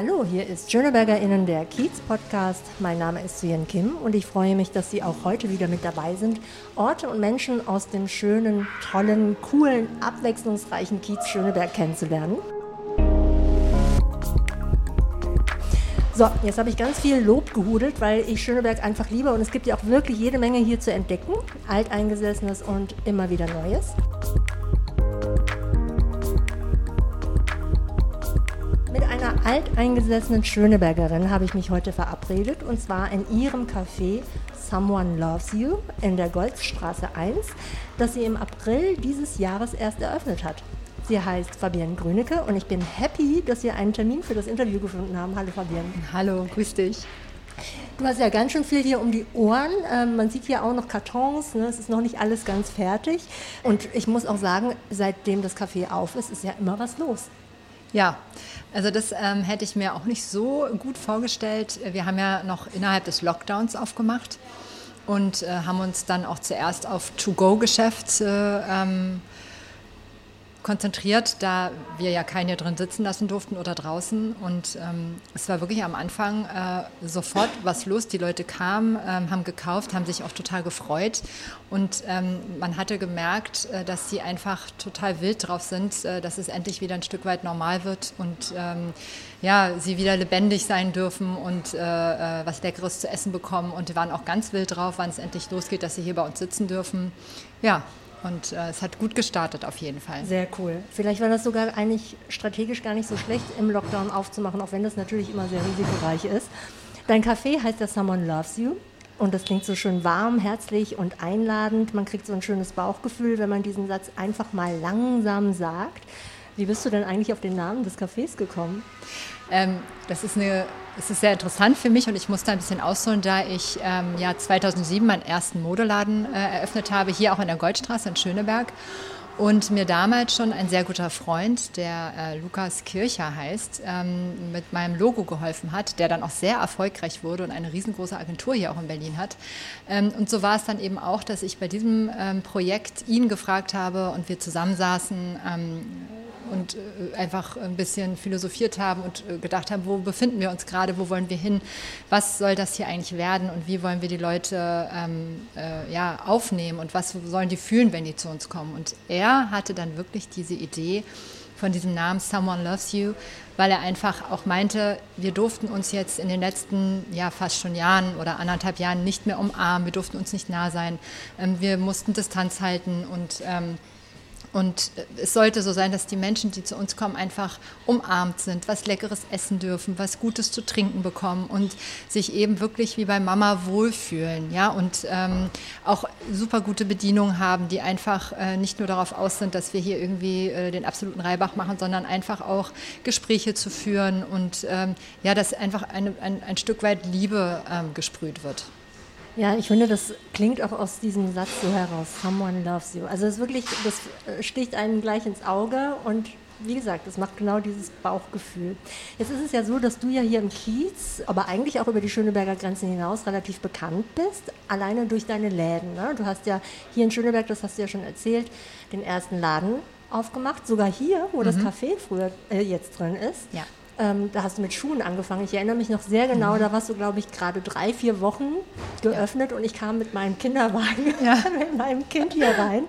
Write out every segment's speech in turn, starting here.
Hallo, hier ist SchönebergerInnen der Kiez-Podcast. Mein Name ist Suyen Kim und ich freue mich, dass Sie auch heute wieder mit dabei sind, Orte und Menschen aus dem schönen, tollen, coolen, abwechslungsreichen Kiez Schöneberg kennenzulernen. So, jetzt habe ich ganz viel Lob gehudelt, weil ich Schöneberg einfach liebe und es gibt ja auch wirklich jede Menge hier zu entdecken. Alteingesessenes und immer wieder Neues. Alteingesessenen Schönebergerin habe ich mich heute verabredet und zwar in ihrem Café Someone Loves You in der Golfstraße 1, das sie im April dieses Jahres erst eröffnet hat. Sie heißt Fabienne Grünecke und ich bin happy, dass wir einen Termin für das Interview gefunden haben. Hallo Fabienne. Hallo, grüß dich. Du hast ja ganz schön viel hier um die Ohren. Ähm, man sieht hier auch noch Kartons. Ne? Es ist noch nicht alles ganz fertig. Und ich muss auch sagen, seitdem das Café auf ist, ist ja immer was los. Ja, also das ähm, hätte ich mir auch nicht so gut vorgestellt. Wir haben ja noch innerhalb des Lockdowns aufgemacht und äh, haben uns dann auch zuerst auf To-Go-Geschäft äh, ähm, konzentriert, da wir ja keine drin sitzen lassen durften oder draußen. Und ähm, es war wirklich am Anfang äh, sofort was los. Die Leute kamen, ähm, haben gekauft, haben sich auch total gefreut. Und ähm, man hatte gemerkt, äh, dass sie einfach total wild drauf sind, äh, dass es endlich wieder ein Stück weit normal wird und ähm, ja, sie wieder lebendig sein dürfen und äh, äh, was Leckeres zu essen bekommen. Und die waren auch ganz wild drauf, wann es endlich losgeht, dass sie hier bei uns sitzen dürfen. Ja, und äh, es hat gut gestartet auf jeden Fall. Sehr cool. Vielleicht war das sogar eigentlich strategisch gar nicht so schlecht, im Lockdown aufzumachen, auch wenn das natürlich immer sehr risikoreich ist. Dein Café heißt ja Someone Loves You. Und das klingt so schön warm, herzlich und einladend. Man kriegt so ein schönes Bauchgefühl, wenn man diesen Satz einfach mal langsam sagt. Wie bist du denn eigentlich auf den Namen des Cafés gekommen? Ähm, das ist eine, es ist sehr interessant für mich und ich musste ein bisschen ausholen, da ich ähm, ja 2007 meinen ersten Modeladen äh, eröffnet habe, hier auch in der Goldstraße in Schöneberg. Und mir damals schon ein sehr guter Freund, der äh, Lukas Kircher heißt, ähm, mit meinem Logo geholfen hat, der dann auch sehr erfolgreich wurde und eine riesengroße Agentur hier auch in Berlin hat. Ähm, und so war es dann eben auch, dass ich bei diesem ähm, Projekt ihn gefragt habe und wir zusammensaßen ähm, und äh, einfach ein bisschen philosophiert haben und äh, gedacht haben, wo befinden wir uns gerade, wo wollen wir hin, was soll das hier eigentlich werden und wie wollen wir die Leute ähm, äh, ja, aufnehmen und was sollen die fühlen, wenn die zu uns kommen. Und er hatte dann wirklich diese Idee von diesem Namen Someone Loves You, weil er einfach auch meinte, wir durften uns jetzt in den letzten ja fast schon Jahren oder anderthalb Jahren nicht mehr umarmen, wir durften uns nicht nah sein, ähm, wir mussten Distanz halten und ähm, und es sollte so sein, dass die Menschen, die zu uns kommen, einfach umarmt sind, was Leckeres essen dürfen, was Gutes zu trinken bekommen und sich eben wirklich wie bei Mama wohlfühlen. Ja? Und ähm, auch super gute Bedienungen haben, die einfach äh, nicht nur darauf aus sind, dass wir hier irgendwie äh, den absoluten Reibach machen, sondern einfach auch Gespräche zu führen und ähm, ja, dass einfach eine, ein, ein Stück weit Liebe ähm, gesprüht wird. Ja, ich finde, das klingt auch aus diesem Satz so heraus. Someone loves you. Also es ist wirklich, das äh, sticht einem gleich ins Auge und wie gesagt, das macht genau dieses Bauchgefühl. Jetzt ist es ja so, dass du ja hier im Kiez, aber eigentlich auch über die Schöneberger Grenzen hinaus relativ bekannt bist, alleine durch deine Läden. Ne? Du hast ja hier in Schöneberg, das hast du ja schon erzählt, den ersten Laden aufgemacht, sogar hier, wo mhm. das Café früher äh, jetzt drin ist. Ja. Ähm, da hast du mit Schuhen angefangen. Ich erinnere mich noch sehr genau, mhm. da warst du, glaube ich, gerade drei, vier Wochen geöffnet ja. und ich kam mit meinem Kinderwagen, ja. mit meinem Kind hier rein.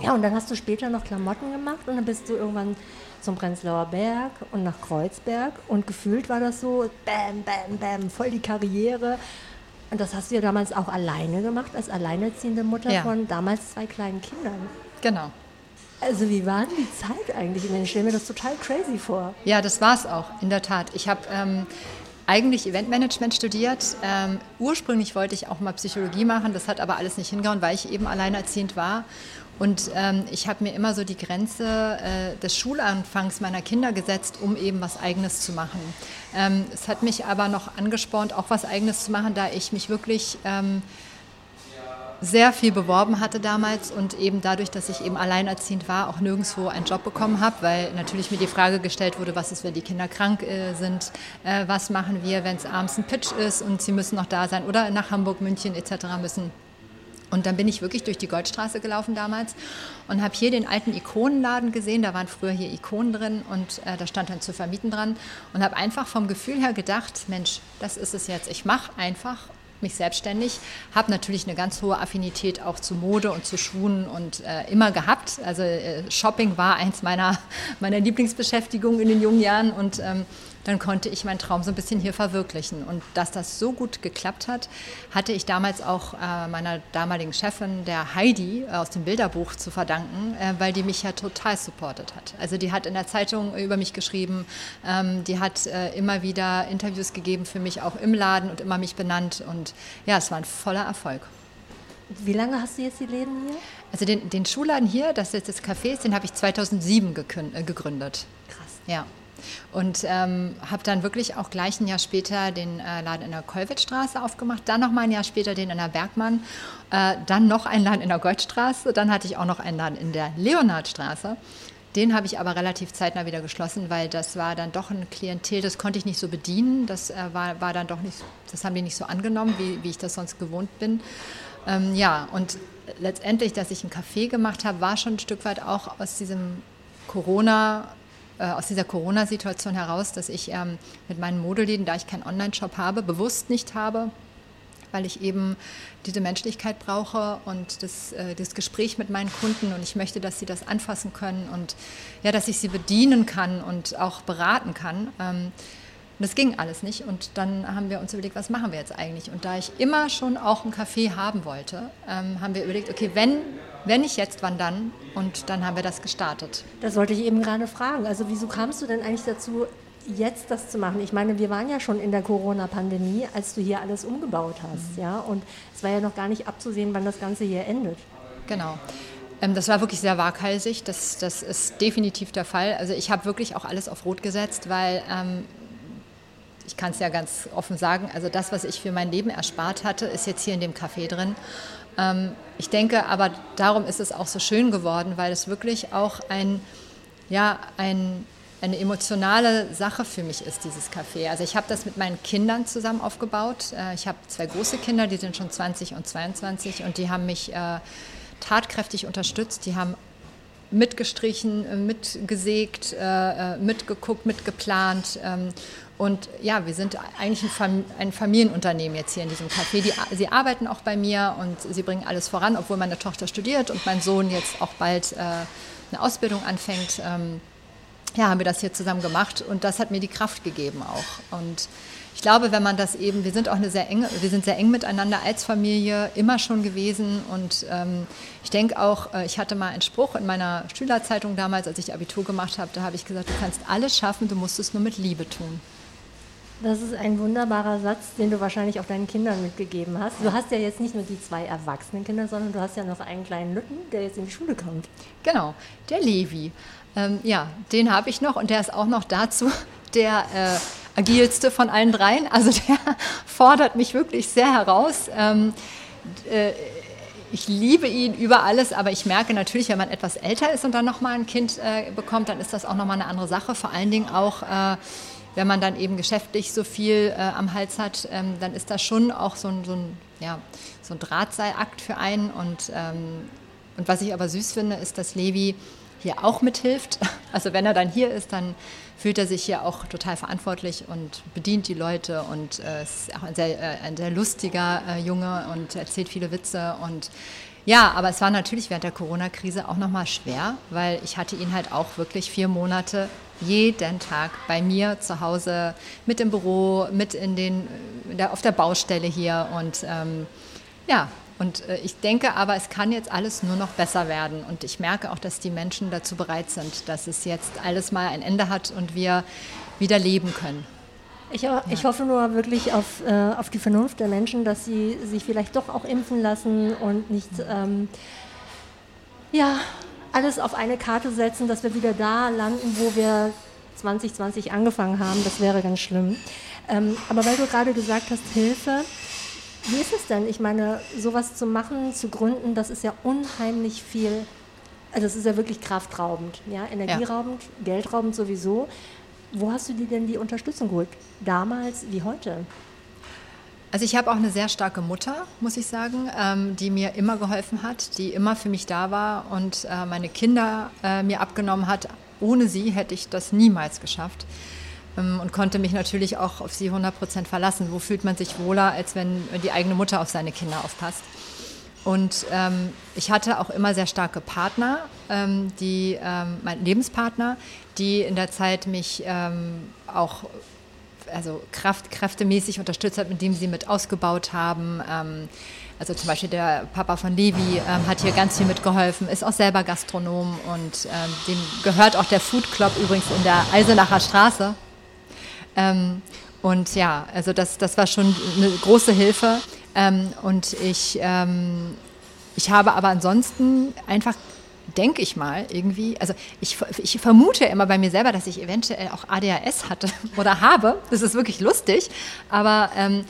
Ja, und dann hast du später noch Klamotten gemacht und dann bist du irgendwann zum Prenzlauer Berg und nach Kreuzberg und gefühlt war das so, bam, bam, bam, voll die Karriere. Und das hast du ja damals auch alleine gemacht, als alleinerziehende Mutter ja. von damals zwei kleinen Kindern. Genau. Also wie war denn die Zeit eigentlich? Ich stelle mir das total crazy vor. Ja, das war es auch, in der Tat. Ich habe ähm, eigentlich Eventmanagement studiert. Ähm, ursprünglich wollte ich auch mal Psychologie machen, das hat aber alles nicht hingehauen, weil ich eben alleinerziehend war. Und ähm, ich habe mir immer so die Grenze äh, des Schulanfangs meiner Kinder gesetzt, um eben was Eigenes zu machen. Ähm, es hat mich aber noch angespornt, auch was Eigenes zu machen, da ich mich wirklich ähm, sehr viel beworben hatte damals und eben dadurch, dass ich eben alleinerziehend war, auch nirgendwo einen Job bekommen habe, weil natürlich mir die Frage gestellt wurde, was ist, wenn die Kinder krank äh, sind, äh, was machen wir, wenn es abends ein Pitch ist und sie müssen noch da sein oder nach Hamburg, München etc. müssen. Und dann bin ich wirklich durch die Goldstraße gelaufen damals und habe hier den alten Ikonenladen gesehen. Da waren früher hier Ikonen drin und äh, da stand dann zu vermieten dran. Und habe einfach vom Gefühl her gedacht, Mensch, das ist es jetzt. Ich mache einfach mich selbstständig, habe natürlich eine ganz hohe Affinität auch zu Mode und zu Schuhen und äh, immer gehabt. Also äh, Shopping war eins meiner, meiner Lieblingsbeschäftigungen in den jungen Jahren und ähm, dann konnte ich meinen Traum so ein bisschen hier verwirklichen. Und dass das so gut geklappt hat, hatte ich damals auch äh, meiner damaligen Chefin, der Heidi, aus dem Bilderbuch zu verdanken, äh, weil die mich ja total supportet hat. Also die hat in der Zeitung über mich geschrieben, ähm, die hat äh, immer wieder Interviews gegeben für mich auch im Laden und immer mich benannt. Und ja, es war ein voller Erfolg. Wie lange hast du jetzt die Läden hier? Also den, den Schuhladen hier, das ist das Café, den habe ich 2007 äh, gegründet. Krass. Ja. Und ähm, habe dann wirklich auch gleich ein Jahr später den äh, Laden in der Kollwitzstraße aufgemacht, dann noch mal ein Jahr später den in der Bergmann, äh, dann noch einen Laden in der Goldstraße, dann hatte ich auch noch einen Laden in der Leonardstraße. Den habe ich aber relativ zeitnah wieder geschlossen, weil das war dann doch ein Klientel, das konnte ich nicht so bedienen. Das äh, war, war dann doch nicht, das haben die nicht so angenommen, wie, wie ich das sonst gewohnt bin. Ähm, ja, und letztendlich, dass ich ein Café gemacht habe, war schon ein Stück weit auch aus diesem Corona- aus dieser Corona-Situation heraus, dass ich ähm, mit meinen Modeläden, da ich keinen Online-Shop habe, bewusst nicht habe, weil ich eben diese Menschlichkeit brauche und das, äh, das Gespräch mit meinen Kunden und ich möchte, dass sie das anfassen können und ja, dass ich sie bedienen kann und auch beraten kann. Ähm, und das ging alles nicht. Und dann haben wir uns überlegt, was machen wir jetzt eigentlich? Und da ich immer schon auch ein Café haben wollte, ähm, haben wir überlegt, okay, wenn, wenn nicht jetzt, wann dann? Und dann haben wir das gestartet. Das wollte ich eben gerade fragen. Also wieso kamst du denn eigentlich dazu, jetzt das zu machen? Ich meine, wir waren ja schon in der Corona-Pandemie, als du hier alles umgebaut hast. Mhm. Ja? Und es war ja noch gar nicht abzusehen, wann das Ganze hier endet. Genau. Ähm, das war wirklich sehr waghalsig. Das, das ist definitiv der Fall. Also ich habe wirklich auch alles auf Rot gesetzt, weil ähm, ich kann es ja ganz offen sagen, also das, was ich für mein Leben erspart hatte, ist jetzt hier in dem Café drin. Ähm, ich denke aber, darum ist es auch so schön geworden, weil es wirklich auch ein, ja, ein, eine emotionale Sache für mich ist, dieses Café. Also ich habe das mit meinen Kindern zusammen aufgebaut. Äh, ich habe zwei große Kinder, die sind schon 20 und 22 und die haben mich äh, tatkräftig unterstützt. Die haben mitgestrichen, äh, mitgesägt, mitgeguckt, mitgeplant. Und ja, wir sind eigentlich ein, Familienunternehmen jetzt hier in diesem Café. Die, sie arbeiten auch bei mir und sie bringen alles voran, obwohl meine Tochter studiert und mein Sohn jetzt auch bald eine Ausbildung anfängt. Ähm, ja, haben wir das hier zusammen gemacht und das hat mir die Kraft gegeben auch. Und ich glaube, wenn man das eben, wir sind auch eine sehr enge, wir sind sehr eng miteinander als Familie immer schon gewesen und ähm, ich denke auch, äh, ich hatte mal einen Spruch in meiner Schülerzeitung damals, als ich Abitur gemacht habe, da habe ich gesagt, du kannst alles schaffen, du musst es nur mit Liebe tun. Das ist ein wunderbarer Satz, den du wahrscheinlich auch deinen Kindern mitgegeben hast. Du hast ja jetzt nicht nur die zwei erwachsenen Kinder, sondern du hast ja noch einen kleinen Lütten, der jetzt in die Schule kommt. Genau, der Levi. Ähm, ja, den habe ich noch und der ist auch noch dazu der äh, agilste von allen dreien. Also der fordert mich wirklich sehr heraus. Ähm, äh, ich liebe ihn über alles, aber ich merke natürlich, wenn man etwas älter ist und dann nochmal ein Kind äh, bekommt, dann ist das auch nochmal eine andere Sache. Vor allen Dingen auch, äh, wenn man dann eben geschäftlich so viel äh, am Hals hat, ähm, dann ist das schon auch so ein, so ein, ja, so ein Drahtseilakt für einen. Und, ähm, und was ich aber süß finde, ist, dass Levi hier auch mithilft. Also wenn er dann hier ist, dann fühlt er sich hier auch total verantwortlich und bedient die Leute und äh, ist auch ein sehr, äh, ein sehr lustiger äh, Junge und erzählt viele Witze und ja, aber es war natürlich während der Corona-Krise auch nochmal schwer, weil ich hatte ihn halt auch wirklich vier Monate jeden Tag bei mir zu Hause, mit im Büro, mit in den, auf der Baustelle hier und ähm, ja, und äh, ich denke aber, es kann jetzt alles nur noch besser werden. Und ich merke auch, dass die Menschen dazu bereit sind, dass es jetzt alles mal ein Ende hat und wir wieder leben können. Ich, ich hoffe nur wirklich auf, äh, auf die Vernunft der Menschen, dass sie sich vielleicht doch auch impfen lassen und nicht ähm, ja, alles auf eine Karte setzen, dass wir wieder da landen, wo wir 2020 angefangen haben. Das wäre ganz schlimm. Ähm, aber weil du gerade gesagt hast, Hilfe, wie ist es denn? Ich meine, sowas zu machen, zu gründen, das ist ja unheimlich viel, also es ist ja wirklich kraftraubend, ja, energieraubend, ja. geldraubend sowieso. Wo hast du dir denn die Unterstützung geholt? Damals wie heute? Also ich habe auch eine sehr starke Mutter, muss ich sagen, ähm, die mir immer geholfen hat, die immer für mich da war und äh, meine Kinder äh, mir abgenommen hat. Ohne sie hätte ich das niemals geschafft ähm, und konnte mich natürlich auch auf sie 100 Prozent verlassen. Wo fühlt man sich wohler, als wenn die eigene Mutter auf seine Kinder aufpasst? Und ähm, ich hatte auch immer sehr starke Partner, ähm, die, ähm, mein Lebenspartner, die in der Zeit mich ähm, auch also Kraft, kräftemäßig unterstützt hat, indem sie mit ausgebaut haben. Ähm, also zum Beispiel der Papa von Levi ähm, hat hier ganz viel mitgeholfen, ist auch selber Gastronom und ähm, dem gehört auch der Food Club übrigens in der Eisenacher Straße. Ähm, und ja, also das, das war schon eine große Hilfe. Ähm, und ich, ähm, ich habe aber ansonsten einfach denke ich mal, irgendwie, also ich, ich vermute immer bei mir selber, dass ich eventuell auch ADHS hatte oder habe. Das ist wirklich lustig. Aber ähm,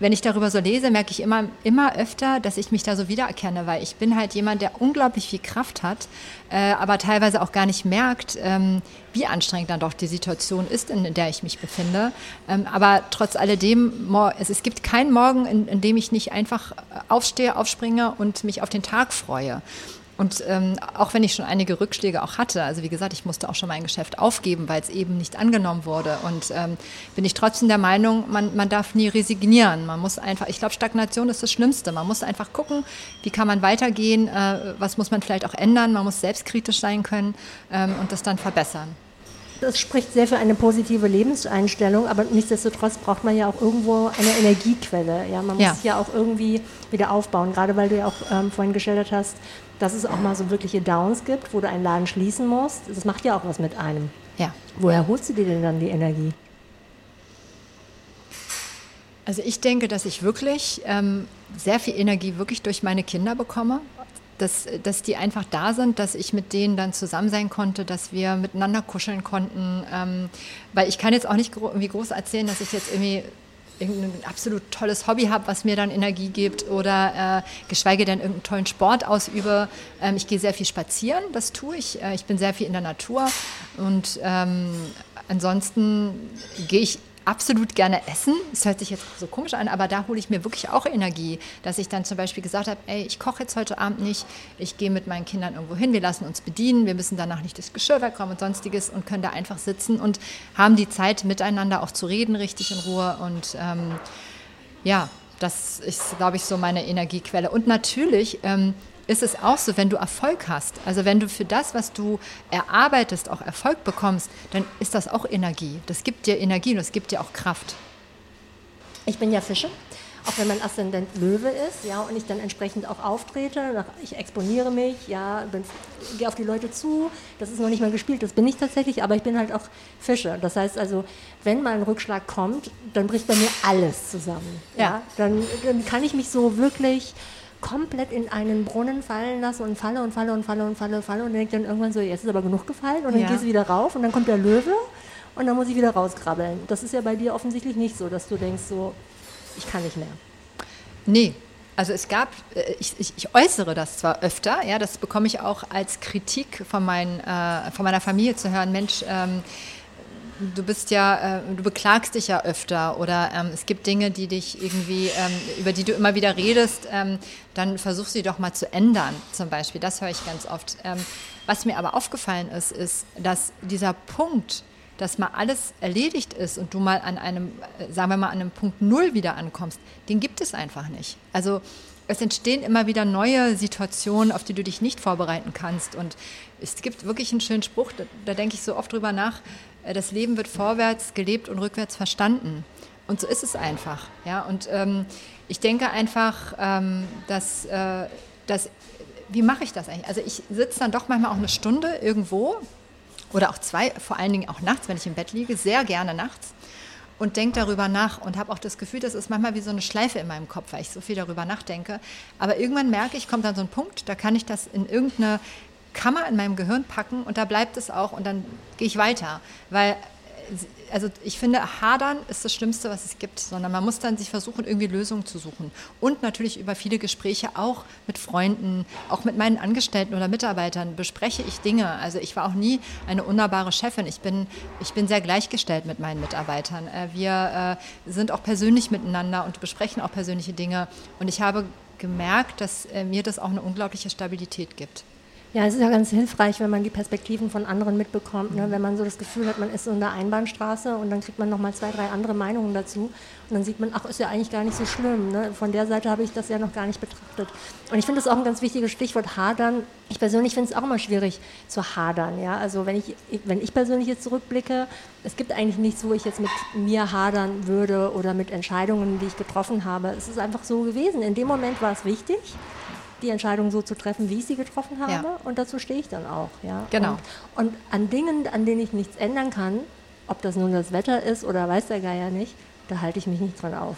wenn ich darüber so lese, merke ich immer, immer öfter, dass ich mich da so wiedererkenne, weil ich bin halt jemand, der unglaublich viel Kraft hat, äh, aber teilweise auch gar nicht merkt, ähm, wie anstrengend dann doch die Situation ist, in, der ich mich befinde. Ähm, aber trotz alledem, es, es gibt keinen Morgen, in, in dem ich nicht einfach aufstehe, aufspringe und mich auf den Tag freue. Und ähm, auch wenn ich schon einige Rückschläge auch hatte, also wie gesagt, ich musste auch schon mein Geschäft aufgeben, weil es eben nicht angenommen wurde. Und ähm, bin ich trotzdem der Meinung, man, man darf nie resignieren. Man muss einfach, ich glaube, Stagnation ist das Schlimmste. Man muss einfach gucken, wie kann man weitergehen, äh, was muss man vielleicht auch ändern. Man muss selbstkritisch sein können ähm, und das dann verbessern. Das spricht sehr für eine positive Lebenseinstellung, aber nichtsdestotrotz braucht man ja auch irgendwo eine Energiequelle. Ja, man muss ja. ja auch irgendwie wieder aufbauen, gerade weil du ja auch ähm, vorhin geschildert hast, dass es auch mal so wirkliche Downs gibt, wo du einen Laden schließen musst. Das macht ja auch was mit einem. Ja. Woher holst du dir denn dann die Energie? Also ich denke, dass ich wirklich ähm, sehr viel Energie wirklich durch meine Kinder bekomme. Dass, dass die einfach da sind, dass ich mit denen dann zusammen sein konnte, dass wir miteinander kuscheln konnten. Ähm, weil ich kann jetzt auch nicht gro irgendwie groß erzählen, dass ich jetzt irgendwie irgendein absolut tolles Hobby habe, was mir dann Energie gibt oder äh, geschweige denn irgendeinen tollen Sport ausübe. Ähm, ich gehe sehr viel spazieren, das tue ich. Äh, ich bin sehr viel in der Natur und ähm, ansonsten gehe ich absolut gerne essen. Es hört sich jetzt so komisch an, aber da hole ich mir wirklich auch Energie, dass ich dann zum Beispiel gesagt habe, ey, ich koche jetzt heute Abend nicht, ich gehe mit meinen Kindern irgendwo hin, wir lassen uns bedienen, wir müssen danach nicht das Geschirr wegräumen und sonstiges und können da einfach sitzen und haben die Zeit miteinander auch zu reden, richtig in Ruhe und ähm, ja, das ist, glaube ich, so meine Energiequelle. Und natürlich ähm, ist es auch so, wenn du Erfolg hast, also wenn du für das, was du erarbeitest, auch Erfolg bekommst, dann ist das auch Energie. Das gibt dir Energie und das gibt dir auch Kraft. Ich bin ja Fische, auch wenn mein Aszendent Löwe ist, ja, und ich dann entsprechend auch auftrete, ich exponiere mich, ja, gehe auf die Leute zu, das ist noch nicht mal gespielt, das bin ich tatsächlich, aber ich bin halt auch Fische. Das heißt also, wenn mal ein Rückschlag kommt, dann bricht bei mir alles zusammen. Ja. ja? Dann, dann kann ich mich so wirklich komplett in einen Brunnen fallen lasse und falle und falle und falle und falle und falle und denke dann irgendwann so, jetzt ist aber genug gefallen und dann ja. gehst du wieder rauf und dann kommt der Löwe und dann muss ich wieder rauskrabbeln. Das ist ja bei dir offensichtlich nicht so, dass du denkst so, ich kann nicht mehr. Nee, also es gab, äh, ich, ich, ich, äußere das zwar öfter, ja, das bekomme ich auch als Kritik von, mein, äh, von meiner Familie zu hören, Mensch, ähm, du bist ja, äh, du beklagst dich ja öfter oder ähm, es gibt Dinge, die dich irgendwie, ähm, über die du immer wieder redest, ähm, dann versuch sie doch mal zu ändern, zum Beispiel. Das höre ich ganz oft. Was mir aber aufgefallen ist, ist, dass dieser Punkt, dass mal alles erledigt ist und du mal an einem, äh, sagen wir mal, an einem Punkt Null wieder ankommst, den gibt es einfach nicht. Also es entstehen immer wieder neue Situationen, auf die du dich nicht vorbereiten kannst. Und es gibt wirklich einen schönen Spruch, da, da denke ich so oft drüber nach, das Leben wird vorwärts gelebt und rückwärts verstanden. Und so ist es einfach. Ja? Und ähm, ich denke einfach, ähm, dass, äh, dass, wie mache ich das eigentlich? Also ich sitze dann doch manchmal auch eine Stunde irgendwo oder auch zwei, vor allen Dingen auch nachts, wenn ich im Bett liege, sehr gerne nachts und denke darüber nach und habe auch das Gefühl, das ist manchmal wie so eine Schleife in meinem Kopf, weil ich so viel darüber nachdenke. Aber irgendwann merke ich, kommt dann so ein Punkt, da kann ich das in irgendeine Kammer in meinem Gehirn packen und da bleibt es auch und dann gehe ich weiter. Weil also ich finde, hadern ist das Schlimmste, was es gibt, sondern man muss dann sich versuchen, irgendwie Lösungen zu suchen. Und natürlich über viele Gespräche auch mit Freunden, auch mit meinen Angestellten oder Mitarbeitern bespreche ich Dinge. Also ich war auch nie eine unnahbare Chefin. Ich bin, ich bin sehr gleichgestellt mit meinen Mitarbeitern. Äh, wir äh, sind auch persönlich miteinander und besprechen auch persönliche Dinge. Und ich habe gemerkt, dass äh, mir das auch eine unglaubliche Stabilität gibt. Ja, es ist ja ganz hilfreich, wenn man die Perspektiven von anderen mitbekommt. Ne? Wenn man so das Gefühl hat, man ist so in der Einbahnstraße und dann kriegt man nochmal zwei, drei andere Meinungen dazu. Und dann sieht man, ach, ist ja eigentlich gar nicht so schlimm. Ne? Von der Seite habe ich das ja noch gar nicht betrachtet. Und ich finde das auch ein ganz wichtiges Stichwort, hadern. Ich persönlich finde es auch immer schwierig zu hadern. Ja? Also wenn ich, wenn ich persönlich jetzt zurückblicke, es gibt eigentlich nichts, wo ich jetzt mit mir hadern würde oder mit Entscheidungen, die ich getroffen habe. Es ist einfach so gewesen. In dem Moment war es wichtig die Entscheidung so zu treffen, wie ich sie getroffen habe. Ja. Und dazu stehe ich dann auch. Ja? Genau. Und, und, an Dingen, an denen ich nichts ändern kann, ob das nun das Wetter ist oder weiß der Geier nicht, da halte ich mich nicht dran auf.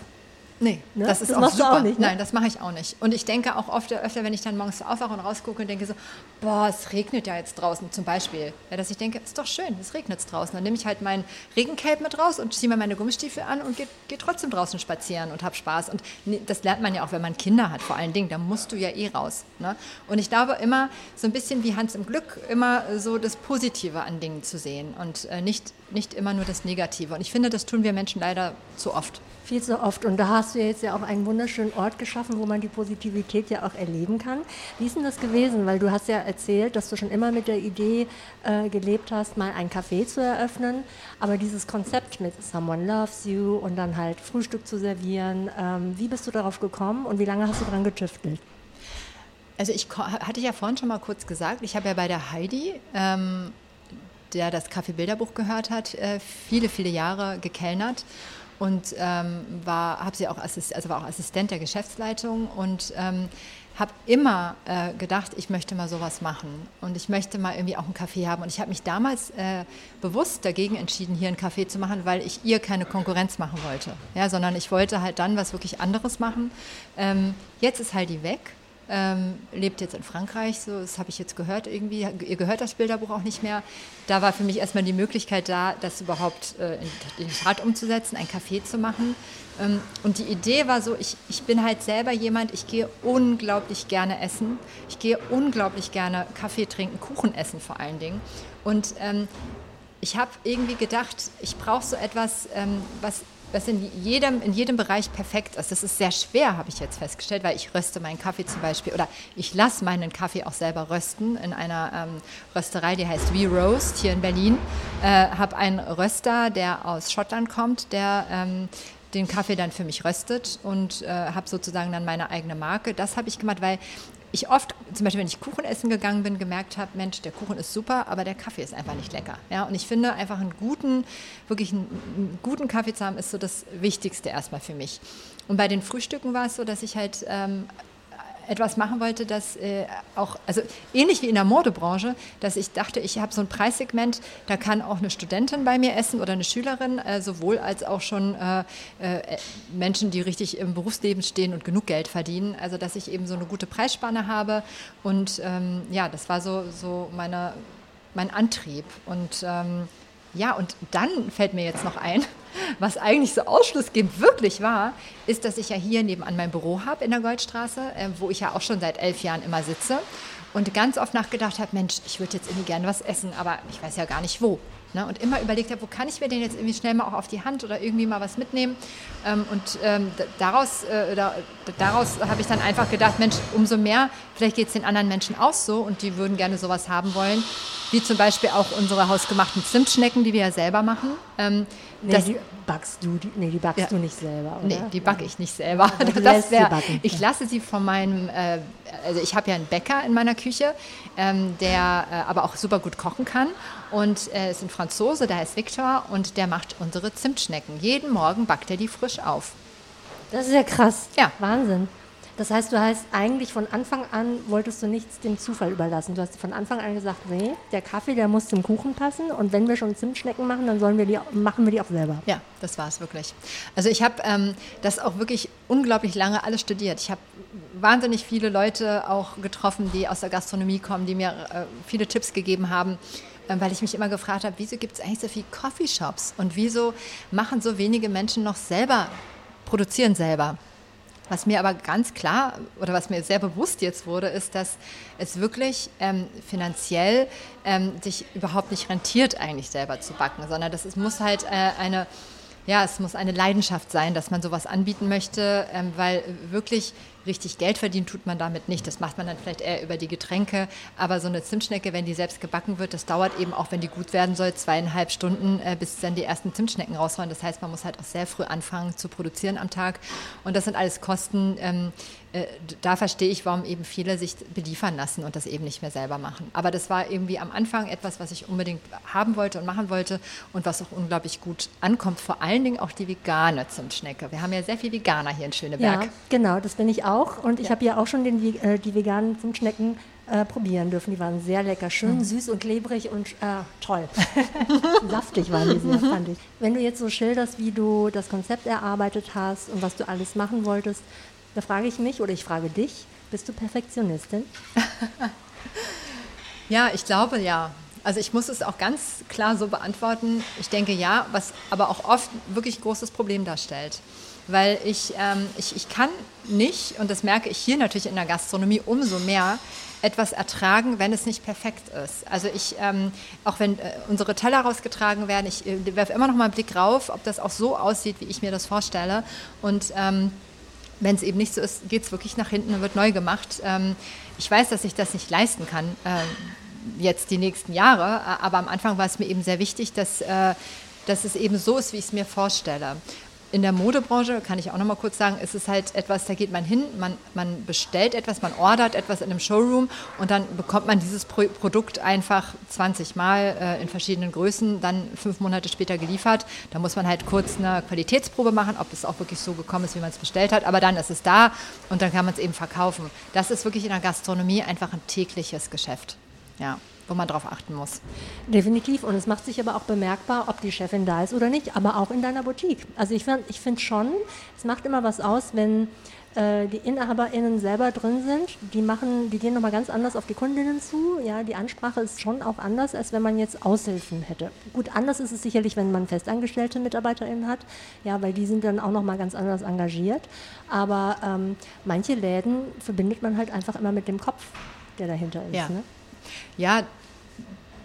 Nee, ne? das ist das auch super. Auch nicht, ne? Nein, das mache ich auch nicht. Und ich denke auch oft öfter, wenn ich dann morgens aufwache und rausgucke und denke so, boah, es regnet ja jetzt draußen zum Beispiel. Ja, dass ich denke, ist doch schön, es regnet draußen. Dann nehme ich halt mein Regencape mit raus und ziehe mir meine Gummistiefel an und gehe geh trotzdem draußen spazieren und habe Spaß. Und das lernt man ja auch, wenn man Kinder hat, vor allen Dingen. Da musst du ja eh raus. Ne? Und ich glaube immer, so ein bisschen wie Hans im Glück, immer so das Positive an Dingen zu sehen und äh, nicht, nicht immer nur das Negative. Und ich finde, das tun wir Menschen leider zu oft. Viel zu oft. Und da hast du jetzt ja auch einen wunderschönen Ort geschaffen, wo man die Positivität ja auch erleben kann. Wie ist denn das gewesen? Weil du hast ja erzählt, dass du schon immer mit der Idee äh, gelebt hast, mal ein Café zu eröffnen. Aber dieses Konzept mit Someone Loves You und dann halt Frühstück zu servieren, ähm, wie bist du darauf gekommen und wie lange hast du daran getüftelt? Also ich hatte ja vorhin schon mal kurz gesagt, ich habe ja bei der Heidi ähm, der das Kaffee Bilderbuch gehört hat, äh, viele, viele Jahre gekellnert und ähm, war, habe sie auch Assist, also war auch Assistent der Geschäftsleitung und ähm, habe immer äh, gedacht, ich möchte mal sowas machen und ich möchte mal irgendwie auch einen Kaffee haben. Und ich habe mich damals äh, bewusst dagegen entschieden, hier einen Kaffee zu machen, weil ich ihr keine Konkurrenz machen wollte, ja, sondern ich wollte halt dann was wirklich anderes machen. Ähm, jetzt ist Heidi weg ähm, lebt jetzt in Frankreich, so, das habe ich jetzt gehört irgendwie. Ihr gehört das Bilderbuch auch nicht mehr. Da war für mich erstmal die Möglichkeit da, das überhaupt äh, in, in die Tat umzusetzen, ein Café zu machen. Ähm, und die Idee war so, ich, ich bin halt selber jemand, ich gehe unglaublich gerne essen. Ich gehe unglaublich gerne Kaffee trinken, Kuchen essen vor allen Dingen. Und ähm, ich habe irgendwie gedacht, ich brauche so etwas, ähm, was was in jedem, in jedem Bereich perfekt ist. Das ist sehr schwer, habe ich jetzt festgestellt, weil ich röste meinen Kaffee zum Beispiel oder ich lasse meinen Kaffee auch selber rösten in einer ähm, Rösterei, die heißt We Roast hier in Berlin. Äh, habe einen Röster, der aus Schottland kommt, der ähm, den Kaffee dann für mich röstet und äh, habe sozusagen dann meine eigene Marke. Das habe ich gemacht, weil ich oft, zum Beispiel wenn ich Kuchen essen gegangen bin, gemerkt habe, Mensch, der Kuchen ist super, aber der Kaffee ist einfach nicht lecker. Ja, und ich finde einfach einen guten, wirklich einen, einen guten Kaffee zu haben, ist so das Wichtigste erstmal für mich. Und bei den Frühstücken war es so, dass ich halt ähm, etwas machen wollte, das äh, auch, also ähnlich wie in der Modebranche, dass ich dachte, ich habe so ein Preissegment, da kann auch eine Studentin bei mir essen oder eine Schülerin, äh, sowohl als auch schon äh, äh, Menschen, die richtig im Berufsleben stehen und genug Geld verdienen. Also dass ich eben so eine gute Preisspanne habe. Und ähm, ja, das war so, so meine, mein Antrieb. Und ähm, ja, und dann fällt mir jetzt noch ein, was eigentlich so ausschlussgebend wirklich war, ist, dass ich ja hier nebenan mein Büro habe in der Goldstraße, äh, wo ich ja auch schon seit elf Jahren immer sitze und ganz oft nachgedacht habe, Mensch, ich würde jetzt irgendwie gerne was essen, aber ich weiß ja gar nicht wo. Ne? Und immer überlegt habe, wo kann ich mir den jetzt irgendwie schnell mal auch auf die Hand oder irgendwie mal was mitnehmen. Ähm, und ähm, daraus, äh, da, daraus habe ich dann einfach gedacht, Mensch, umso mehr, vielleicht geht es den anderen Menschen auch so und die würden gerne sowas haben wollen, wie zum Beispiel auch unsere hausgemachten Zimtschnecken, die wir ja selber machen. Ähm, nee, das, die backst du, die, nee, die backst ja. du nicht selber, oder? Nee, die backe ich nicht selber. Das wär, ich lasse sie von meinem, äh, also ich habe ja einen Bäcker in meiner Küche, ähm, der äh, aber auch super gut kochen kann und äh, ist ein Franzose, der heißt Victor und der macht unsere Zimtschnecken. Jeden Morgen backt er die frisch auf. Das ist ja krass. Ja. Wahnsinn. Das heißt, du hast eigentlich von Anfang an wolltest du nichts dem Zufall überlassen. Du hast von Anfang an gesagt, nee, der Kaffee, der muss zum Kuchen passen und wenn wir schon Zimtschnecken machen, dann sollen wir die, machen wir die auch selber. Ja, das war es wirklich. Also ich habe ähm, das auch wirklich unglaublich lange alles studiert. Ich habe wahnsinnig viele Leute auch getroffen, die aus der Gastronomie kommen, die mir äh, viele Tipps gegeben haben äh, weil ich mich immer gefragt habe, wieso gibt es eigentlich so viele Coffeeshops und wieso machen so wenige Menschen noch selber, produzieren selber. Was mir aber ganz klar oder was mir sehr bewusst jetzt wurde, ist, dass es wirklich ähm, finanziell ähm, sich überhaupt nicht rentiert, eigentlich selber zu backen, sondern das es muss halt äh, eine ja, es muss eine Leidenschaft sein, dass man sowas anbieten möchte, ähm, weil wirklich richtig Geld verdienen tut man damit nicht. Das macht man dann vielleicht eher über die Getränke. Aber so eine Zimtschnecke, wenn die selbst gebacken wird, das dauert eben auch, wenn die gut werden soll, zweieinhalb Stunden, äh, bis dann die ersten Zimtschnecken rausholen. Das heißt, man muss halt auch sehr früh anfangen zu produzieren am Tag. Und das sind alles Kosten. Äh, da verstehe ich, warum eben viele sich beliefern lassen und das eben nicht mehr selber machen. Aber das war irgendwie am Anfang etwas, was ich unbedingt haben wollte und machen wollte und was auch unglaublich gut ankommt. Vor allen Dingen auch die vegane Zimtschnecke. Wir haben ja sehr viele Veganer hier in Schöneberg. Ja, genau, das bin ich auch. Und ich ja. habe ja auch schon den, äh, die veganen Zimtschnecken äh, probieren dürfen. Die waren sehr lecker, schön mhm. süß und klebrig und äh, toll. Saftig waren die sehr, fand ich. Wenn du jetzt so schilderst, wie du das Konzept erarbeitet hast und was du alles machen wolltest, da frage ich mich oder ich frage dich, bist du Perfektionistin? ja, ich glaube ja. Also ich muss es auch ganz klar so beantworten. Ich denke ja, was aber auch oft wirklich ein großes Problem darstellt. Weil ich, ähm, ich, ich kann nicht, und das merke ich hier natürlich in der Gastronomie umso mehr, etwas ertragen, wenn es nicht perfekt ist. Also ich, ähm, auch wenn äh, unsere Teller rausgetragen werden, ich äh, werfe immer noch mal einen Blick rauf, ob das auch so aussieht, wie ich mir das vorstelle. Und ähm, wenn es eben nicht so ist, geht es wirklich nach hinten und wird neu gemacht. Ähm, ich weiß, dass ich das nicht leisten kann, äh, jetzt die nächsten Jahre, aber am Anfang war es mir eben sehr wichtig, dass, äh, dass es eben so ist, wie ich es mir vorstelle in der Modebranche, kann ich auch noch mal kurz sagen, ist es halt etwas, da geht man hin, man, man bestellt etwas, man ordert etwas in einem Showroom und dann bekommt man dieses Pro Produkt einfach 20 Mal äh, in verschiedenen Größen, dann fünf Monate später geliefert. Da muss man halt kurz eine Qualitätsprobe machen, ob es auch wirklich so gekommen ist, wie man es bestellt hat. Aber dann ist es da und dann kann man es eben verkaufen. Das ist wirklich in der Gastronomie einfach ein tägliches Geschäft. Ja wo man darauf achten muss. Definitiv. Und es macht sich aber auch bemerkbar, ob die Chefin da ist oder nicht, aber auch in deiner Boutique. Also ich, ich finde schon, es macht immer was aus, wenn äh, die InhaberInnen selber drin sind. Die machen, die gehen nochmal ganz anders auf die Kundinnen zu. Ja, die Ansprache ist schon auch anders, als wenn man jetzt Aushilfen hätte. Gut, anders ist es sicherlich, wenn man festangestellte MitarbeiterInnen hat, ja, weil die sind dann auch nochmal ganz anders engagiert. Aber ähm, manche Läden verbindet man halt einfach immer mit dem Kopf, der dahinter ist. Ja. Ne? Ja,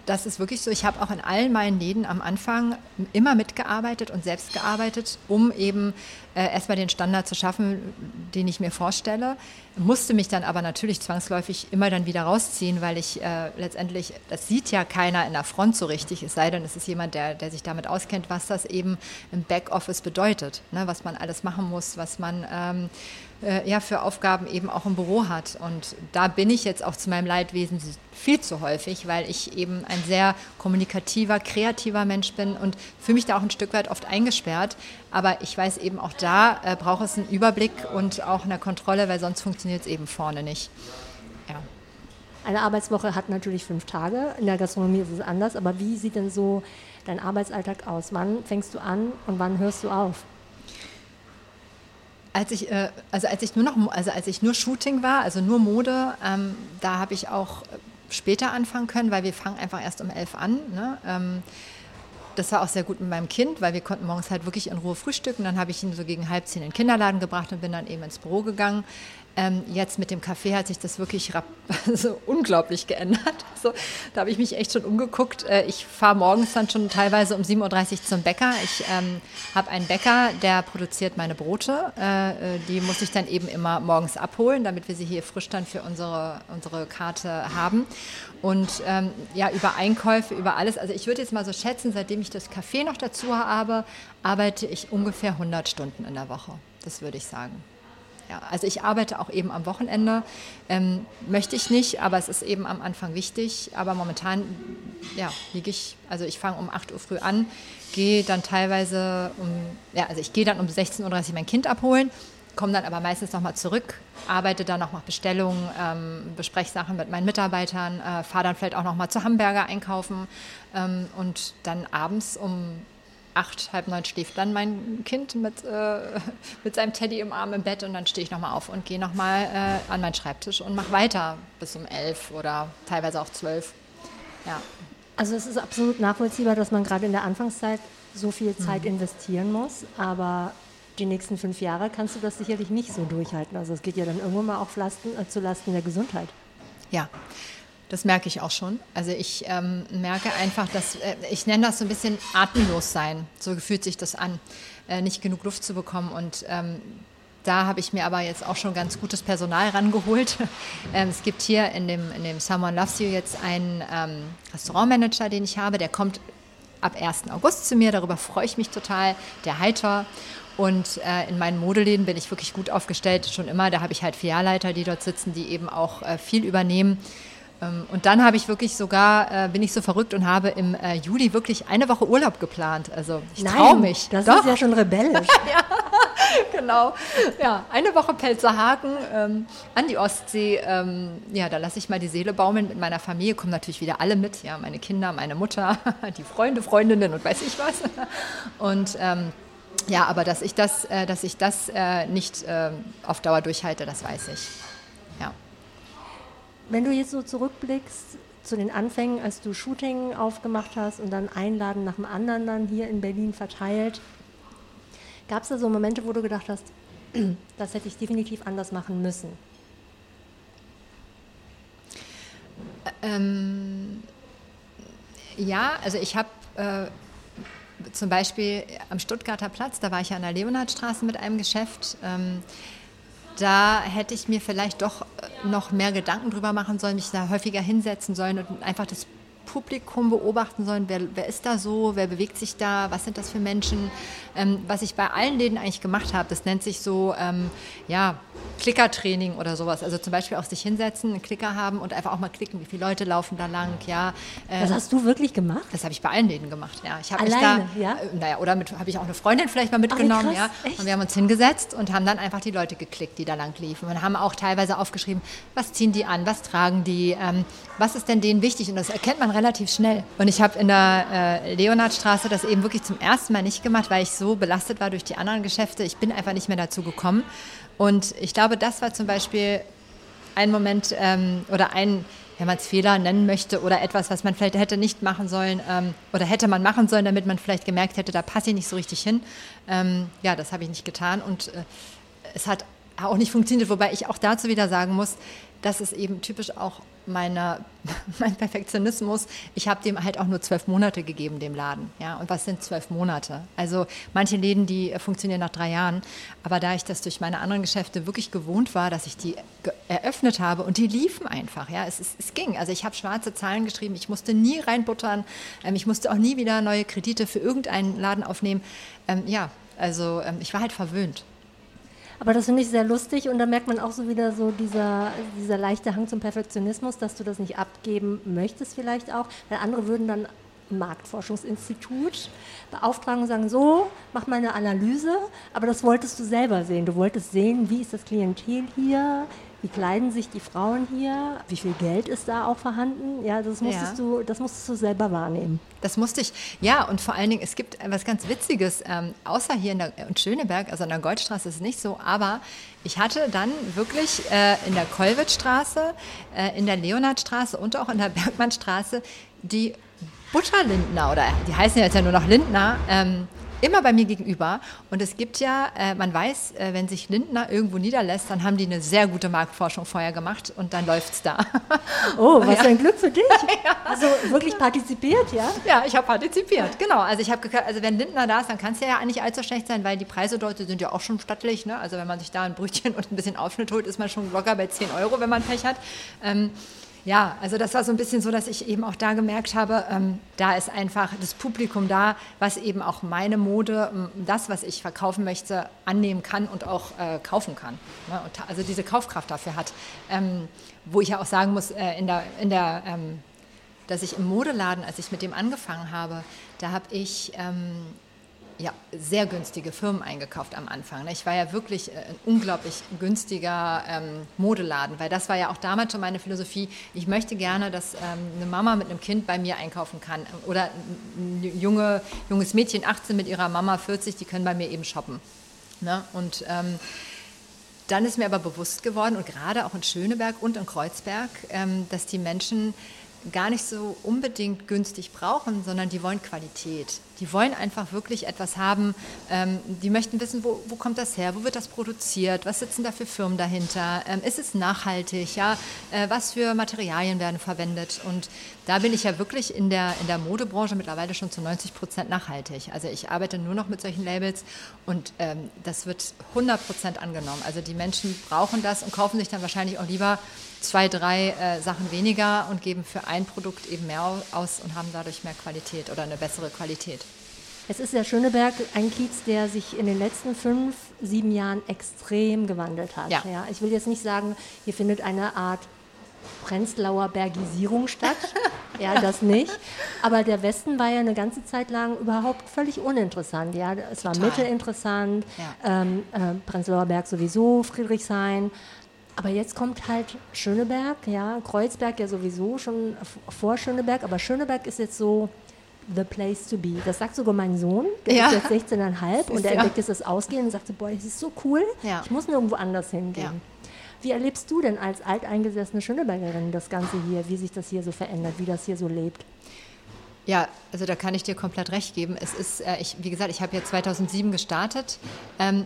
das ist wirklich so. Ich habe auch in allen meinen Läden am Anfang immer mitgearbeitet und selbst gearbeitet, um eben äh, erstmal den Standard zu schaffen, den ich mir vorstelle. Musste mich dann aber natürlich zwangsläufig immer dann wieder rausziehen, weil ich äh, letztendlich, das sieht ja keiner in der Front so richtig, es sei denn, es ist jemand, der, der sich damit auskennt, was das eben im Backoffice bedeutet, ne? was man alles machen muss, was man ähm, äh, ja, für Aufgaben eben auch im Büro hat. Und da bin ich jetzt auch zu meinem Leidwesen viel zu häufig, weil ich eben ein sehr kommunikativer, kreativer Mensch bin und fühle mich da auch ein Stück weit oft eingesperrt. Aber ich weiß eben auch da äh, braucht es einen Überblick und auch eine Kontrolle, weil sonst funktioniert es eben vorne nicht. Ja. Eine Arbeitswoche hat natürlich fünf Tage. In der Gastronomie ist es anders. Aber wie sieht denn so dein Arbeitsalltag aus? Wann fängst du an und wann hörst du auf? Als ich, äh, also als ich nur noch, also als ich nur Shooting war, also nur Mode, ähm, da habe ich auch später anfangen können, weil wir fangen einfach erst um elf an. Ne? Ähm, das war auch sehr gut mit meinem Kind, weil wir konnten morgens halt wirklich in Ruhe frühstücken. Dann habe ich ihn so gegen halb zehn in den Kinderladen gebracht und bin dann eben ins Büro gegangen. Ähm, jetzt mit dem Kaffee hat sich das wirklich so unglaublich geändert. Also, da habe ich mich echt schon umgeguckt. Äh, ich fahre morgens dann schon teilweise um 7.30 Uhr zum Bäcker. Ich ähm, habe einen Bäcker, der produziert meine Brote. Äh, äh, die muss ich dann eben immer morgens abholen, damit wir sie hier frisch dann für unsere, unsere Karte haben. Und ähm, ja, über Einkäufe, über alles. Also ich würde jetzt mal so schätzen, seitdem ich das Kaffee noch dazu habe, arbeite ich ungefähr 100 Stunden in der Woche. Das würde ich sagen. Ja, also ich arbeite auch eben am Wochenende. Ähm, möchte ich nicht, aber es ist eben am Anfang wichtig. Aber momentan ja, liege ich, also ich fange um 8 Uhr früh an, gehe dann teilweise um, ja, also ich gehe dann um 16.30 Uhr mein Kind abholen, komme dann aber meistens nochmal zurück, arbeite dann noch nach Bestellungen, ähm, bespreche Sachen mit meinen Mitarbeitern, äh, fahre dann vielleicht auch nochmal zu Hamburger einkaufen ähm, und dann abends um acht, halb neun schläft dann mein Kind mit, äh, mit seinem Teddy im Arm im Bett und dann stehe ich nochmal auf und gehe nochmal äh, an meinen Schreibtisch und mache weiter bis um elf oder teilweise auch zwölf. Ja. Also es ist absolut nachvollziehbar, dass man gerade in der Anfangszeit so viel Zeit mhm. investieren muss, aber die nächsten fünf Jahre kannst du das sicherlich nicht so durchhalten. Also es geht ja dann irgendwann mal auch zu Lasten, äh, zu Lasten der Gesundheit. Ja, das merke ich auch schon. Also ich ähm, merke einfach, dass äh, ich nenne das so ein bisschen atemlos sein. So fühlt sich das an, äh, nicht genug Luft zu bekommen. Und ähm, da habe ich mir aber jetzt auch schon ganz gutes Personal rangeholt. ähm, es gibt hier in dem, in dem Someone Loves You jetzt einen ähm, Restaurantmanager, den ich habe. Der kommt ab 1. August zu mir. Darüber freue ich mich total. Der Heiter. Und äh, in meinen Modeläden bin ich wirklich gut aufgestellt, schon immer. Da habe ich halt Filialleiter, die dort sitzen, die eben auch äh, viel übernehmen. Ähm, und dann habe ich wirklich sogar, äh, bin ich so verrückt und habe im äh, Juli wirklich eine Woche Urlaub geplant. Also ich traue mich. Das Doch. ist ja schon rebellisch. ja, genau. Ja, eine Woche Pelzerhaken ähm, an die Ostsee. Ähm, ja, da lasse ich mal die Seele baumeln mit meiner Familie. Kommen natürlich wieder alle mit. Ja, meine Kinder, meine Mutter, die Freunde, Freundinnen und weiß ich was. Und ähm, ja, aber dass ich das, äh, dass ich das äh, nicht äh, auf Dauer durchhalte, das weiß ich. Wenn du jetzt so zurückblickst zu den Anfängen, als du Shooting aufgemacht hast und dann Einladen nach dem anderen dann hier in Berlin verteilt, gab es da so Momente, wo du gedacht hast, das hätte ich definitiv anders machen müssen? Ähm, ja, also ich habe äh, zum Beispiel am Stuttgarter Platz, da war ich ja an der Leonhardstraße mit einem Geschäft. Ähm, da hätte ich mir vielleicht doch äh, noch mehr Gedanken drüber machen sollen, mich da häufiger hinsetzen sollen und einfach das Publikum beobachten sollen, wer, wer, ist da so, wer bewegt sich da, was sind das für Menschen. Ähm, was ich bei allen Läden eigentlich gemacht habe, das nennt sich so, ähm, ja, Klickertraining oder sowas. Also zum Beispiel auch sich hinsetzen, einen Klicker haben und einfach auch mal klicken, wie viele Leute laufen da lang, ja. Äh, das hast du wirklich gemacht? Das habe ich bei allen Läden gemacht, ja. Ich mich da, ja? Äh, naja, oder habe ich auch eine Freundin vielleicht mal mitgenommen, Ach, ja. Echt? Und wir haben uns hingesetzt und haben dann einfach die Leute geklickt, die da lang liefen. Und haben auch teilweise aufgeschrieben, was ziehen die an, was tragen die, ähm, was ist denn denen wichtig? Und das erkennt man relativ schnell. Und ich habe in der äh, Leonhardstraße das eben wirklich zum ersten Mal nicht gemacht, weil ich so belastet war durch die anderen Geschäfte. Ich bin einfach nicht mehr dazu gekommen. Und ich glaube, das war zum Beispiel ein Moment ähm, oder ein, wenn man es Fehler nennen möchte oder etwas, was man vielleicht hätte nicht machen sollen ähm, oder hätte man machen sollen, damit man vielleicht gemerkt hätte, da passe ich nicht so richtig hin. Ähm, ja, das habe ich nicht getan und äh, es hat auch nicht funktioniert, wobei ich auch dazu wieder sagen muss, das ist eben typisch auch meiner, mein Perfektionismus. Ich habe dem halt auch nur zwölf Monate gegeben, dem Laden. Ja, und was sind zwölf Monate? Also manche Läden, die funktionieren nach drei Jahren. Aber da ich das durch meine anderen Geschäfte wirklich gewohnt war, dass ich die eröffnet habe und die liefen einfach. Ja, es, es, es ging. Also ich habe schwarze Zahlen geschrieben. Ich musste nie reinbuttern. Ähm, ich musste auch nie wieder neue Kredite für irgendeinen Laden aufnehmen. Ähm, ja, also ähm, ich war halt verwöhnt. Aber das finde ich sehr lustig und da merkt man auch so wieder so dieser, dieser leichte Hang zum Perfektionismus, dass du das nicht abgeben möchtest vielleicht auch, weil andere würden dann Marktforschungsinstitut beauftragen und sagen, so, mach mal eine Analyse, aber das wolltest du selber sehen. Du wolltest sehen, wie ist das Klientel hier, wie kleiden sich die Frauen hier, wie viel Geld ist da auch vorhanden. Ja, das musstest, ja. Du, das musstest du selber wahrnehmen. Das musste ich, ja, und vor allen Dingen, es gibt was ganz Witziges, ähm, außer hier in, der, in Schöneberg, also an der Goldstraße ist es nicht so, aber ich hatte dann wirklich äh, in der Kollwitzstraße, äh, in der Leonhardstraße und auch in der Bergmannstraße die Butterlindner, oder die heißen jetzt ja nur noch Lindner, ähm, immer bei mir gegenüber. Und es gibt ja, äh, man weiß, äh, wenn sich Lindner irgendwo niederlässt, dann haben die eine sehr gute Marktforschung vorher gemacht und dann läuft es da. Oh, was ja. für ein Glück für dich. ja. Also wirklich partizipiert, ja? Ja, ich habe partizipiert, genau. Also ich habe also wenn Lindner da ist, dann kann es ja nicht allzu schlecht sein, weil die Preise dort sind ja auch schon stattlich. Ne? Also wenn man sich da ein Brötchen und ein bisschen Aufschnitt holt, ist man schon locker bei 10 Euro, wenn man Pech hat. Ähm, ja, also das war so ein bisschen so, dass ich eben auch da gemerkt habe, ähm, da ist einfach das Publikum da, was eben auch meine Mode, ähm, das, was ich verkaufen möchte, annehmen kann und auch äh, kaufen kann. Ne? Also diese Kaufkraft dafür hat. Ähm, wo ich ja auch sagen muss, äh, in der, in der ähm, dass ich im Modeladen, als ich mit dem angefangen habe, da habe ich ähm, ja, sehr günstige Firmen eingekauft am Anfang. Ne? Ich war ja wirklich äh, ein unglaublich günstiger ähm, Modeladen, weil das war ja auch damals schon meine Philosophie. Ich möchte gerne, dass ähm, eine Mama mit einem Kind bei mir einkaufen kann oder ein junge, junges Mädchen, 18 mit ihrer Mama, 40, die können bei mir eben shoppen. Ne? Und ähm, dann ist mir aber bewusst geworden, und gerade auch in Schöneberg und in Kreuzberg, ähm, dass die Menschen gar nicht so unbedingt günstig brauchen, sondern die wollen Qualität. Die wollen einfach wirklich etwas haben. Ähm, die möchten wissen, wo, wo, kommt das her, wo wird das produziert, was sitzen da für Firmen dahinter, ähm, ist es nachhaltig, ja, äh, was für Materialien werden verwendet. Und da bin ich ja wirklich in der, in der Modebranche mittlerweile schon zu 90 Prozent nachhaltig. Also ich arbeite nur noch mit solchen Labels und ähm, das wird 100 Prozent angenommen. Also die Menschen brauchen das und kaufen sich dann wahrscheinlich auch lieber zwei, drei äh, Sachen weniger und geben für ein Produkt eben mehr aus und haben dadurch mehr Qualität oder eine bessere Qualität. Es ist der Schöneberg ein Kiez, der sich in den letzten fünf, sieben Jahren extrem gewandelt hat. Ja. ja ich will jetzt nicht sagen, hier findet eine Art Prenzlauer Bergisierung statt. ja, das nicht. Aber der Westen war ja eine ganze Zeit lang überhaupt völlig uninteressant. Ja, es war Total. mittelinteressant. Ja. Ähm, äh, Prenzlauer Berg sowieso, Friedrichshain. Aber jetzt kommt halt Schöneberg, ja, Kreuzberg ja sowieso schon vor Schöneberg, aber Schöneberg ist jetzt so the place to be. Das sagt sogar mein Sohn, der ja. ist jetzt 16,5 und der ja. entdeckt jetzt das Ausgehen und sagt so, boah, das ist so cool, ja. ich muss nirgendwo anders hingehen. Wie erlebst du denn als alteingesessene Schönebergerin das Ganze hier, wie sich das hier so verändert, wie das hier so lebt? Ja, also da kann ich dir komplett recht geben. Es ist, äh, ich, wie gesagt, ich habe ja 2007 gestartet. Ähm,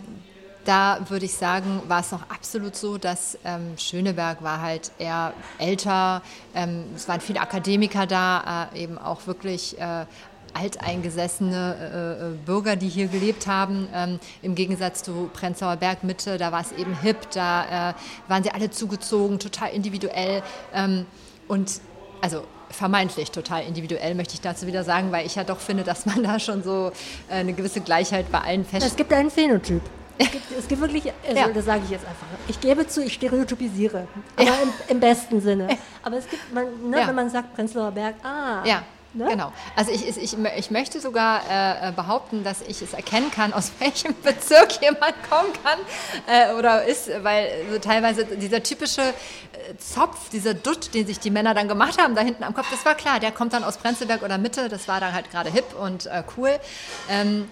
da würde ich sagen, war es noch absolut so, dass ähm, Schöneberg war halt eher älter. Ähm, es waren viele Akademiker da, äh, eben auch wirklich äh, alteingesessene äh, äh, Bürger, die hier gelebt haben. Ähm, Im Gegensatz zu Prenzlauer Berg Mitte, da war es eben hip, da äh, waren sie alle zugezogen, total individuell. Ähm, und also vermeintlich total individuell, möchte ich dazu wieder sagen, weil ich ja doch finde, dass man da schon so äh, eine gewisse Gleichheit bei allen feststellt. Es gibt einen Phänotyp. Es gibt, es gibt wirklich, also ja. das sage ich jetzt einfach. Ich gebe zu, ich stereotypisiere, aber ja. im, im, besten Sinne. Aber es gibt, man, ne, ja. wenn man sagt Prenzlauer Berg, ah, ja. Ne? Genau. Also ich, ich, ich möchte sogar äh, behaupten, dass ich es erkennen kann, aus welchem Bezirk jemand kommen kann äh, oder ist, weil so teilweise dieser typische äh, Zopf, dieser Dutt, den sich die Männer dann gemacht haben, da hinten am Kopf, das war klar, der kommt dann aus Prenzlberg oder Mitte, das war dann halt gerade hip und äh, cool. Ähm,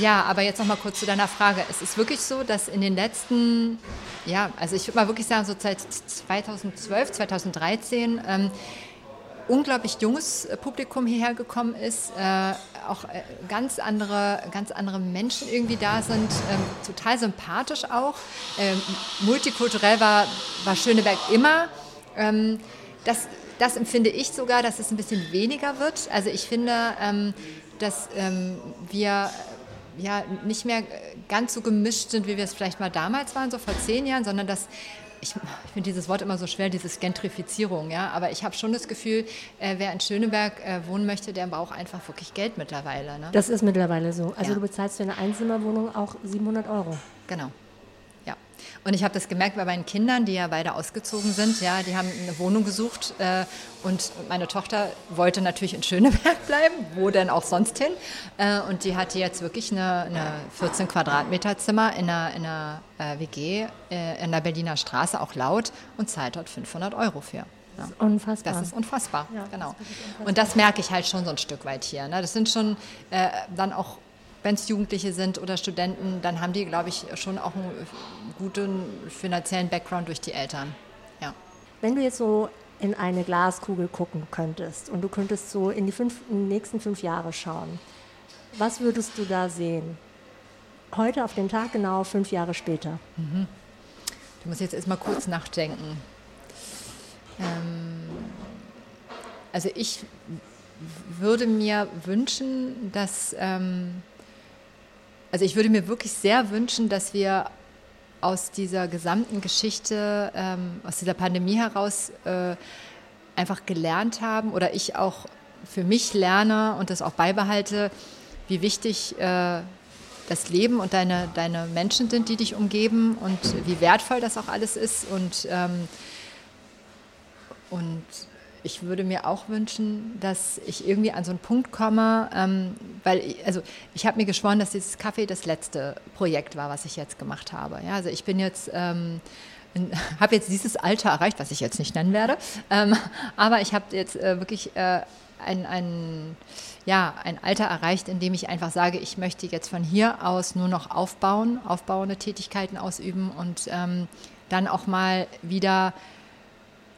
ja, aber jetzt noch mal kurz zu deiner Frage. Es ist wirklich so, dass in den letzten, ja, also ich würde mal wirklich sagen, so seit 2012, 2013 ähm, unglaublich junges Publikum hierher gekommen ist, äh, auch äh, ganz andere, ganz andere Menschen irgendwie da sind, ähm, total sympathisch auch. Ähm, multikulturell war, war Schöneberg immer. Ähm, das, das empfinde ich sogar, dass es ein bisschen weniger wird. Also ich finde, ähm, dass ähm, wir ja, nicht mehr ganz so gemischt sind, wie wir es vielleicht mal damals waren, so vor zehn Jahren, sondern dass ich, ich finde dieses Wort immer so schwer, dieses Gentrifizierung, ja, aber ich habe schon das Gefühl, äh, wer in Schöneberg äh, wohnen möchte, der braucht einfach wirklich Geld mittlerweile. Ne? Das ist mittlerweile so. Also ja. du bezahlst für eine Einzimmerwohnung auch 700 Euro. Genau. Und ich habe das gemerkt bei meinen Kindern, die ja beide ausgezogen sind. Ja, die haben eine Wohnung gesucht äh, und meine Tochter wollte natürlich in Schöneberg bleiben, wo denn auch sonst hin. Äh, und die hatte jetzt wirklich eine, eine 14 Quadratmeter Zimmer in einer, in einer äh, WG äh, in der Berliner Straße, auch laut, und zahlt dort 500 Euro für. Das ist unfassbar. Das ist unfassbar, ja, genau. Ist unfassbar. Und das merke ich halt schon so ein Stück weit hier. Ne? Das sind schon äh, dann auch wenn es Jugendliche sind oder Studenten, dann haben die, glaube ich, schon auch einen guten finanziellen Background durch die Eltern. Ja. Wenn du jetzt so in eine Glaskugel gucken könntest und du könntest so in die, fünf, in die nächsten fünf Jahre schauen, was würdest du da sehen? Heute auf den Tag genau, fünf Jahre später. Mhm. Du musst jetzt erstmal kurz nachdenken. Ähm, also ich würde mir wünschen, dass ähm, also ich würde mir wirklich sehr wünschen, dass wir aus dieser gesamten Geschichte, ähm, aus dieser Pandemie heraus äh, einfach gelernt haben oder ich auch für mich lerne und das auch beibehalte, wie wichtig äh, das Leben und deine, deine Menschen sind, die dich umgeben und wie wertvoll das auch alles ist. Und, ähm, und ich würde mir auch wünschen, dass ich irgendwie an so einen Punkt komme, ähm, weil ich, also ich habe mir geschworen, dass dieses Kaffee das letzte Projekt war, was ich jetzt gemacht habe. Ja, also ich bin jetzt ähm, habe jetzt dieses Alter erreicht, was ich jetzt nicht nennen werde, ähm, aber ich habe jetzt äh, wirklich äh, ein, ein, ja, ein Alter erreicht, in dem ich einfach sage, ich möchte jetzt von hier aus nur noch aufbauen, aufbauende Tätigkeiten ausüben und ähm, dann auch mal wieder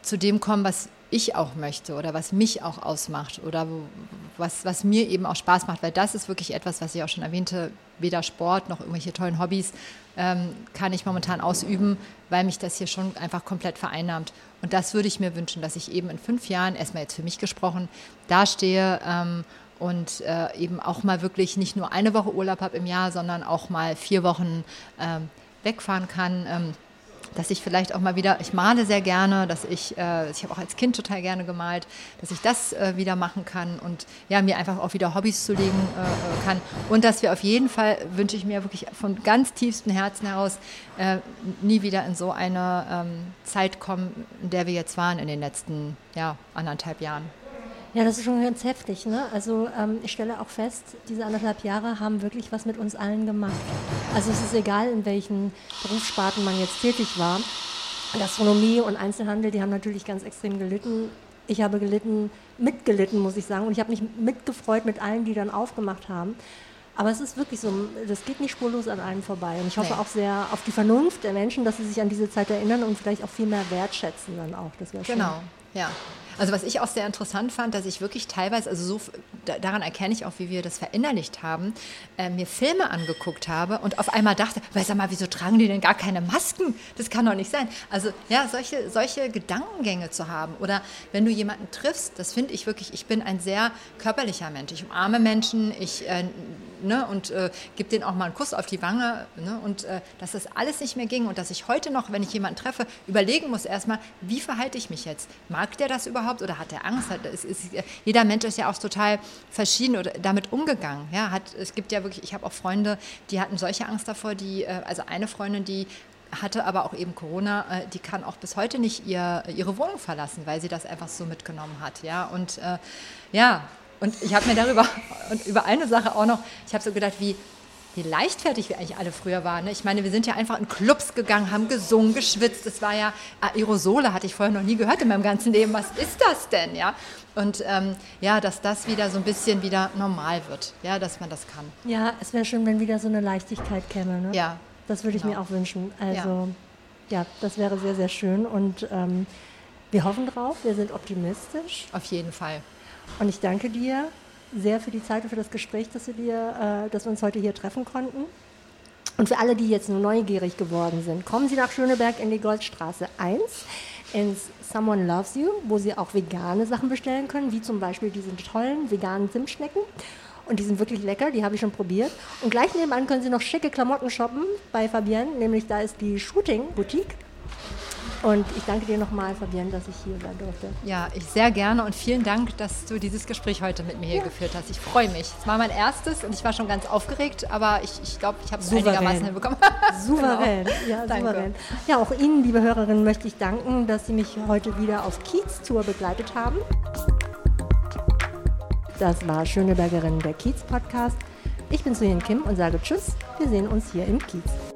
zu dem kommen, was ich auch möchte oder was mich auch ausmacht oder was, was mir eben auch Spaß macht, weil das ist wirklich etwas, was ich auch schon erwähnte, weder Sport noch irgendwelche tollen Hobbys ähm, kann ich momentan ausüben, weil mich das hier schon einfach komplett vereinnahmt. Und das würde ich mir wünschen, dass ich eben in fünf Jahren, erstmal jetzt für mich gesprochen, dastehe ähm, und äh, eben auch mal wirklich nicht nur eine Woche Urlaub habe im Jahr, sondern auch mal vier Wochen ähm, wegfahren kann. Dass ich vielleicht auch mal wieder, ich male sehr gerne, dass ich, äh, ich habe auch als Kind total gerne gemalt, dass ich das äh, wieder machen kann und ja, mir einfach auch wieder Hobbys zulegen äh, äh kann. Und dass wir auf jeden Fall, wünsche ich mir wirklich von ganz tiefstem Herzen heraus, äh, nie wieder in so eine ähm, Zeit kommen, in der wir jetzt waren in den letzten ja, anderthalb Jahren. Ja, das ist schon ganz heftig. Ne? Also ähm, ich stelle auch fest, diese anderthalb Jahre haben wirklich was mit uns allen gemacht. Also es ist egal, in welchen Berufssparten man jetzt tätig war. Gastronomie und Einzelhandel, die haben natürlich ganz extrem gelitten. Ich habe gelitten, mitgelitten, muss ich sagen. Und ich habe mich mitgefreut mit allen, die dann aufgemacht haben. Aber es ist wirklich so, das geht nicht spurlos an einem vorbei. Und ich hoffe nee. auch sehr auf die Vernunft der Menschen, dass sie sich an diese Zeit erinnern und vielleicht auch viel mehr wertschätzen dann auch. Das genau, schön. ja. Also was ich auch sehr interessant fand, dass ich wirklich teilweise, also so daran erkenne ich auch, wie wir das verinnerlicht haben, äh, mir Filme angeguckt habe und auf einmal dachte, sag mal, wieso tragen die denn gar keine Masken? Das kann doch nicht sein. Also ja, solche, solche Gedankengänge zu haben oder wenn du jemanden triffst, das finde ich wirklich, ich bin ein sehr körperlicher Mensch. Ich umarme Menschen, ich äh, ne, und äh, gebe denen auch mal einen Kuss auf die Wange ne, und äh, dass das alles nicht mehr ging und dass ich heute noch, wenn ich jemanden treffe, überlegen muss erstmal, wie verhalte ich mich jetzt? Mag der das überhaupt? oder hat er Angst? Hat, es ist, jeder Mensch ist ja auch total verschieden oder damit umgegangen. Ja, hat, es gibt ja wirklich, ich habe auch Freunde, die hatten solche Angst davor, die, äh, also eine Freundin, die hatte aber auch eben Corona, äh, die kann auch bis heute nicht ihr, ihre Wohnung verlassen, weil sie das einfach so mitgenommen hat. Ja, und äh, ja, und ich habe mir darüber und über eine Sache auch noch, ich habe so gedacht, wie wie leichtfertig wir eigentlich alle früher waren. Ne? Ich meine, wir sind ja einfach in Clubs gegangen, haben gesungen, geschwitzt. Das war ja Aerosole, hatte ich vorher noch nie gehört in meinem ganzen Leben. Was ist das denn? Ja? Und ähm, ja, dass das wieder so ein bisschen wieder normal wird, ja, dass man das kann. Ja, es wäre schön, wenn wieder so eine Leichtigkeit käme. Ne? Ja. Das würde ich genau. mir auch wünschen. Also ja. ja. das wäre sehr, sehr schön. Und ähm, wir hoffen drauf, wir sind optimistisch. Auf jeden Fall. Und ich danke dir sehr für die Zeit und für das Gespräch, dass wir, dir, äh, dass wir uns heute hier treffen konnten. Und für alle, die jetzt nur neugierig geworden sind, kommen Sie nach Schöneberg in die Goldstraße 1 ins Someone Loves You, wo Sie auch vegane Sachen bestellen können, wie zum Beispiel diese tollen veganen Zimtschnecken. Und die sind wirklich lecker, die habe ich schon probiert. Und gleich nebenan können Sie noch schicke Klamotten shoppen bei Fabienne, nämlich da ist die Shooting Boutique. Und ich danke dir nochmal, Fabienne, dass ich hier sein durfte. Ja, ich sehr gerne und vielen Dank, dass du dieses Gespräch heute mit mir hier ja. geführt hast. Ich freue mich. Es war mein erstes und ich war schon ganz aufgeregt, aber ich glaube, ich, glaub, ich habe es einigermaßen hinbekommen. Souverän, genau. ja, danke. souverän. Ja, auch Ihnen, liebe Hörerinnen, möchte ich danken, dass Sie mich heute wieder auf Kiez-Tour begleitet haben. Das war Schönebergerin der Kiez-Podcast. Ich bin Suyen Kim und sage Tschüss. Wir sehen uns hier im Kiez.